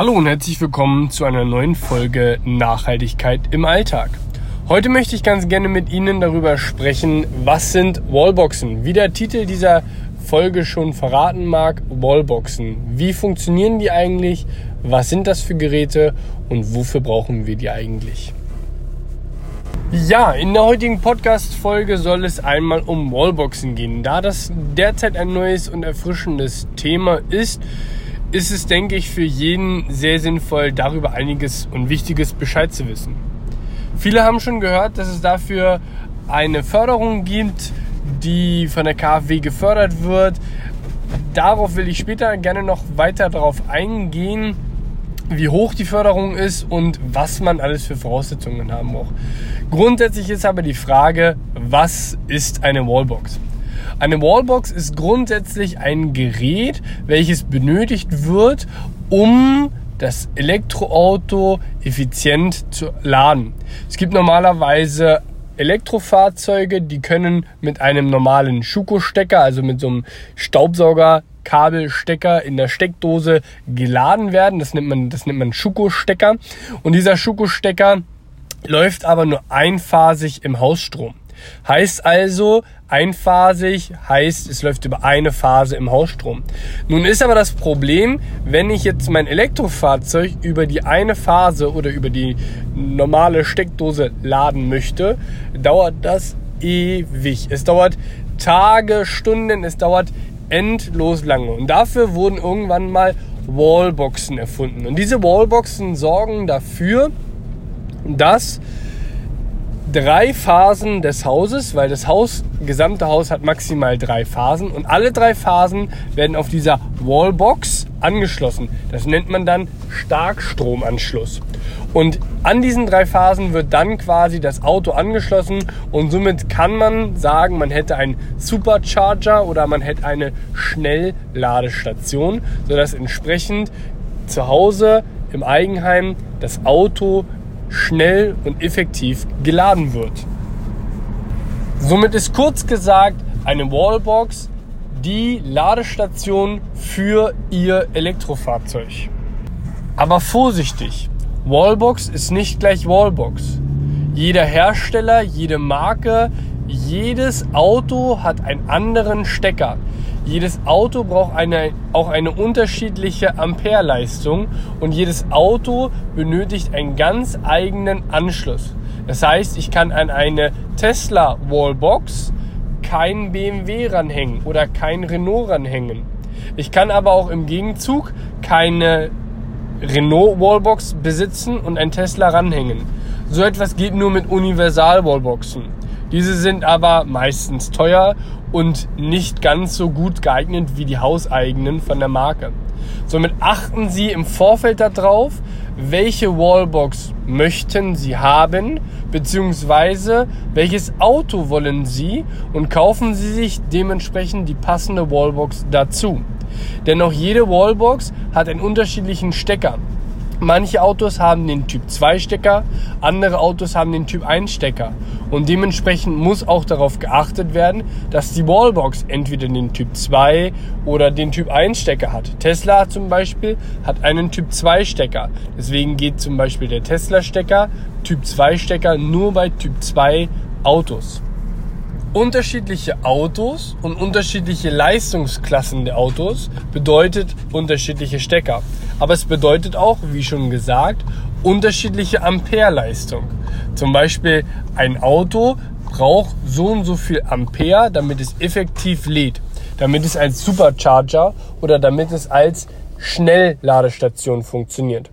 Hallo und herzlich willkommen zu einer neuen Folge Nachhaltigkeit im Alltag. Heute möchte ich ganz gerne mit Ihnen darüber sprechen, was sind Wallboxen? Wie der Titel dieser Folge schon verraten mag, Wallboxen. Wie funktionieren die eigentlich? Was sind das für Geräte und wofür brauchen wir die eigentlich? Ja, in der heutigen Podcast-Folge soll es einmal um Wallboxen gehen. Da das derzeit ein neues und erfrischendes Thema ist, ist es, denke ich, für jeden sehr sinnvoll, darüber einiges und Wichtiges Bescheid zu wissen. Viele haben schon gehört, dass es dafür eine Förderung gibt, die von der KfW gefördert wird. Darauf will ich später gerne noch weiter darauf eingehen, wie hoch die Förderung ist und was man alles für Voraussetzungen haben braucht. Grundsätzlich ist aber die Frage, was ist eine Wallbox? Eine Wallbox ist grundsätzlich ein Gerät, welches benötigt wird, um das Elektroauto effizient zu laden. Es gibt normalerweise Elektrofahrzeuge, die können mit einem normalen Schuko-Stecker, also mit so einem Staubsaugerkabelstecker in der Steckdose geladen werden. Das nennt man, das nennt man Schuko-Stecker. Und dieser Schuko-Stecker läuft aber nur einphasig im Hausstrom. Heißt also, einphasig heißt, es läuft über eine Phase im Hausstrom. Nun ist aber das Problem, wenn ich jetzt mein Elektrofahrzeug über die eine Phase oder über die normale Steckdose laden möchte, dauert das ewig. Es dauert Tage, Stunden, es dauert endlos lange. Und dafür wurden irgendwann mal Wallboxen erfunden. Und diese Wallboxen sorgen dafür, dass drei Phasen des Hauses, weil das Haus, gesamte Haus hat maximal drei Phasen und alle drei Phasen werden auf dieser Wallbox angeschlossen. Das nennt man dann Starkstromanschluss. Und an diesen drei Phasen wird dann quasi das Auto angeschlossen und somit kann man sagen, man hätte einen Supercharger oder man hätte eine Schnellladestation, sodass entsprechend zu Hause im Eigenheim das Auto schnell und effektiv geladen wird. Somit ist kurz gesagt eine Wallbox die Ladestation für Ihr Elektrofahrzeug. Aber vorsichtig, Wallbox ist nicht gleich Wallbox. Jeder Hersteller, jede Marke, jedes Auto hat einen anderen Stecker. Jedes Auto braucht eine, auch eine unterschiedliche Ampereleistung und jedes Auto benötigt einen ganz eigenen Anschluss. Das heißt, ich kann an eine Tesla Wallbox kein BMW ranhängen oder kein Renault ranhängen. Ich kann aber auch im Gegenzug keine Renault Wallbox besitzen und ein Tesla ranhängen. So etwas geht nur mit Universal Wallboxen. Diese sind aber meistens teuer und nicht ganz so gut geeignet wie die hauseigenen von der Marke. Somit achten Sie im Vorfeld darauf, welche Wallbox möchten Sie haben, beziehungsweise welches Auto wollen Sie und kaufen Sie sich dementsprechend die passende Wallbox dazu. Denn auch jede Wallbox hat einen unterschiedlichen Stecker. Manche Autos haben den Typ 2 Stecker, andere Autos haben den Typ 1 Stecker. Und dementsprechend muss auch darauf geachtet werden, dass die Wallbox entweder den Typ 2 oder den Typ 1 Stecker hat. Tesla zum Beispiel hat einen Typ 2 Stecker. Deswegen geht zum Beispiel der Tesla Stecker, Typ 2 Stecker nur bei Typ 2 Autos unterschiedliche Autos und unterschiedliche Leistungsklassen der Autos bedeutet unterschiedliche Stecker. Aber es bedeutet auch, wie schon gesagt, unterschiedliche Ampereleistung. Zum Beispiel ein Auto braucht so und so viel Ampere, damit es effektiv lädt, damit es als Supercharger oder damit es als Schnellladestation funktioniert.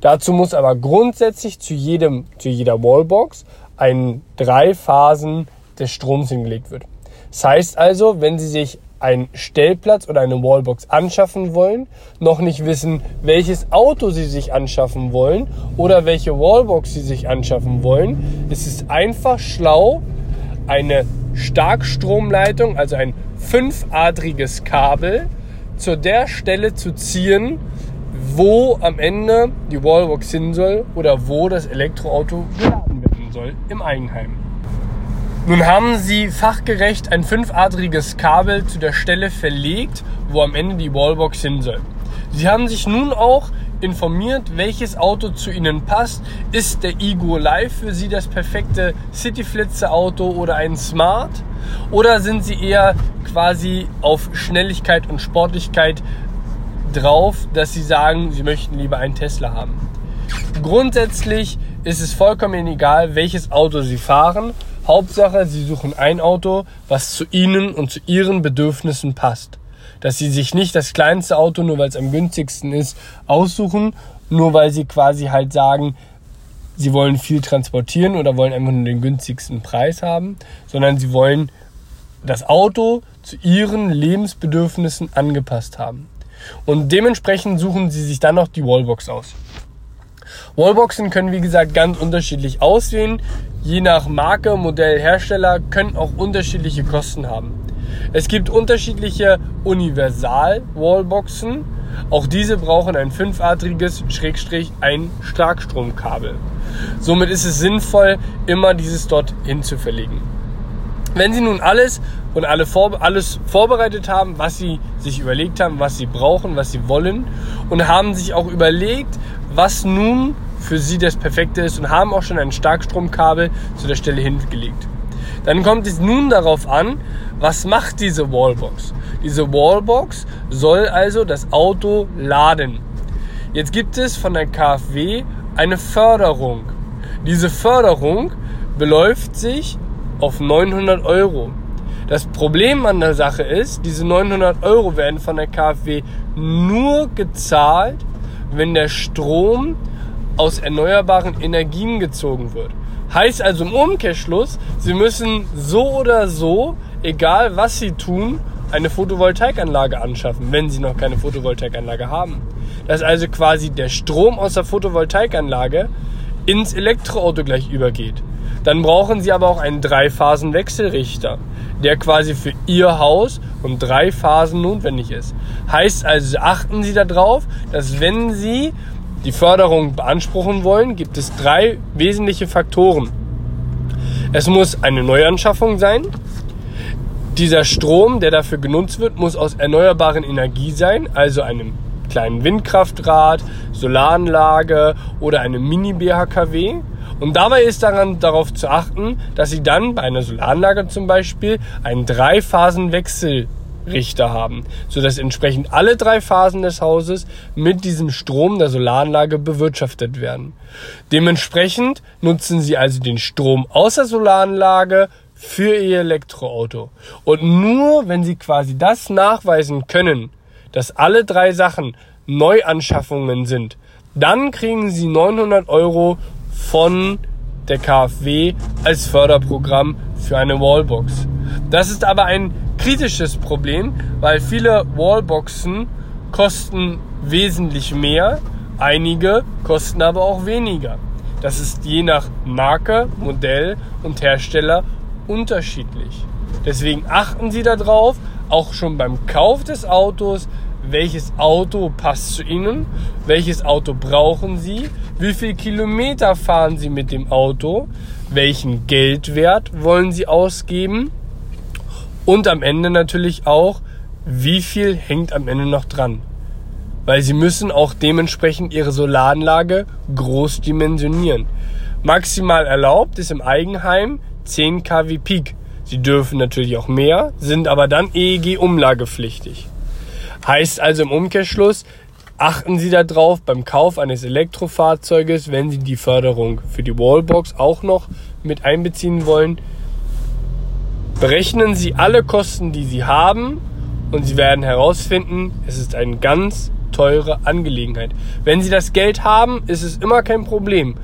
Dazu muss aber grundsätzlich zu jedem, zu jeder Wallbox ein drei Phasen des Stroms hingelegt wird. Das heißt also, wenn Sie sich einen Stellplatz oder eine Wallbox anschaffen wollen, noch nicht wissen, welches Auto Sie sich anschaffen wollen oder welche Wallbox Sie sich anschaffen wollen, ist es einfach schlau, eine Starkstromleitung, also ein fünfadriges Kabel, zu der Stelle zu ziehen, wo am Ende die Wallbox hin soll oder wo das Elektroauto geladen werden soll im Eigenheim. Nun haben sie fachgerecht ein fünfadriges Kabel zu der Stelle verlegt, wo am Ende die Wallbox hin soll. Sie haben sich nun auch informiert, welches Auto zu Ihnen passt. Ist der Igo Live für Sie das perfekte Cityflitzer-Auto oder ein Smart? Oder sind Sie eher quasi auf Schnelligkeit und Sportlichkeit drauf, dass Sie sagen, Sie möchten lieber einen Tesla haben? Grundsätzlich ist es vollkommen egal, welches Auto Sie fahren. Hauptsache, Sie suchen ein Auto, was zu Ihnen und zu Ihren Bedürfnissen passt dass sie sich nicht das kleinste Auto, nur weil es am günstigsten ist, aussuchen, nur weil sie quasi halt sagen, sie wollen viel transportieren oder wollen einfach nur den günstigsten Preis haben, sondern sie wollen das Auto zu ihren Lebensbedürfnissen angepasst haben. Und dementsprechend suchen sie sich dann noch die Wallbox aus. Wallboxen können wie gesagt ganz unterschiedlich aussehen. Je nach Marke, Modell, Hersteller können auch unterschiedliche Kosten haben. Es gibt unterschiedliche Universal-Wallboxen. Auch diese brauchen ein fünfadriges Schrägstrich ein Starkstromkabel. Somit ist es sinnvoll, immer dieses dort hin zu verlegen. Wenn Sie nun alles und alle vor, alles vorbereitet haben, was Sie sich überlegt haben, was Sie brauchen, was Sie wollen und haben sich auch überlegt, was nun für Sie das Perfekte ist und haben auch schon ein Starkstromkabel zu der Stelle hingelegt. Dann kommt es nun darauf an, was macht diese Wallbox? Diese Wallbox soll also das Auto laden. Jetzt gibt es von der KfW eine Förderung. Diese Förderung beläuft sich auf 900 Euro. Das Problem an der Sache ist, diese 900 Euro werden von der KfW nur gezahlt, wenn der Strom aus erneuerbaren Energien gezogen wird. Heißt also im Umkehrschluss, Sie müssen so oder so, egal was Sie tun, eine Photovoltaikanlage anschaffen, wenn Sie noch keine Photovoltaikanlage haben. Dass also quasi der Strom aus der Photovoltaikanlage ins Elektroauto gleich übergeht. Dann brauchen Sie aber auch einen Dreiphasen-Wechselrichter, der quasi für Ihr Haus und drei Phasen notwendig ist. Heißt also, achten Sie darauf, dass wenn Sie die Förderung beanspruchen wollen, gibt es drei wesentliche Faktoren. Es muss eine Neuanschaffung sein. Dieser Strom, der dafür genutzt wird, muss aus erneuerbaren Energie sein, also einem kleinen Windkraftrad, Solaranlage oder einem Mini-BHKW. Und dabei ist daran darauf zu achten, dass Sie dann bei einer Solaranlage zum Beispiel einen Dreiphasenwechsel Richter haben, sodass entsprechend alle drei Phasen des Hauses mit diesem Strom der Solaranlage bewirtschaftet werden. Dementsprechend nutzen Sie also den Strom aus der Solaranlage für Ihr Elektroauto. Und nur wenn Sie quasi das nachweisen können, dass alle drei Sachen Neuanschaffungen sind, dann kriegen Sie 900 Euro von der KfW als Förderprogramm für eine Wallbox. Das ist aber ein kritisches Problem, weil viele Wallboxen kosten wesentlich mehr, einige kosten aber auch weniger. Das ist je nach Marke, Modell und Hersteller unterschiedlich. Deswegen achten Sie darauf, auch schon beim Kauf des Autos, welches Auto passt zu Ihnen, welches Auto brauchen Sie, wie viel Kilometer fahren Sie mit dem Auto, welchen Geldwert wollen Sie ausgeben und am Ende natürlich auch, wie viel hängt am Ende noch dran. Weil sie müssen auch dementsprechend ihre Solaranlage groß dimensionieren. Maximal erlaubt ist im Eigenheim 10 kW Peak. Sie dürfen natürlich auch mehr, sind aber dann EEG umlagepflichtig. Heißt also im Umkehrschluss, achten Sie darauf beim Kauf eines Elektrofahrzeuges, wenn Sie die Förderung für die Wallbox auch noch mit einbeziehen wollen, Berechnen Sie alle Kosten, die Sie haben und Sie werden herausfinden, es ist eine ganz teure Angelegenheit. Wenn Sie das Geld haben, ist es immer kein Problem.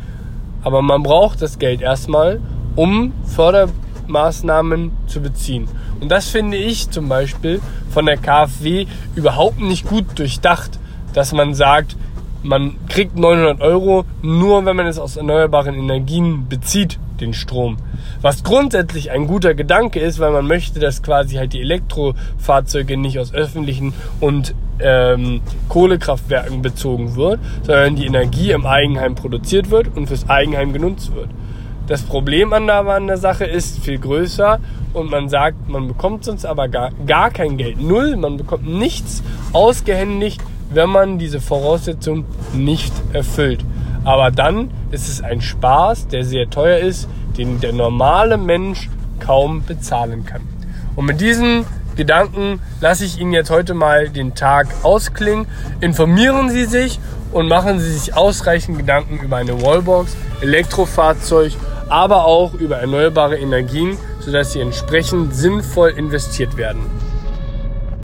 Aber man braucht das Geld erstmal, um Fördermaßnahmen zu beziehen. Und das finde ich zum Beispiel von der KfW überhaupt nicht gut durchdacht, dass man sagt, man kriegt 900 Euro nur, wenn man es aus erneuerbaren Energien bezieht, den Strom. Was grundsätzlich ein guter Gedanke ist, weil man möchte, dass quasi halt die Elektrofahrzeuge nicht aus öffentlichen und ähm, Kohlekraftwerken bezogen wird, sondern die Energie im Eigenheim produziert wird und fürs Eigenheim genutzt wird. Das Problem an der, an der Sache ist viel größer und man sagt, man bekommt sonst aber gar, gar kein Geld. Null, man bekommt nichts ausgehändigt wenn man diese Voraussetzung nicht erfüllt. Aber dann ist es ein Spaß, der sehr teuer ist, den der normale Mensch kaum bezahlen kann. Und mit diesen Gedanken lasse ich Ihnen jetzt heute mal den Tag ausklingen. Informieren Sie sich und machen Sie sich ausreichend Gedanken über eine Wallbox, Elektrofahrzeug, aber auch über erneuerbare Energien, sodass sie entsprechend sinnvoll investiert werden.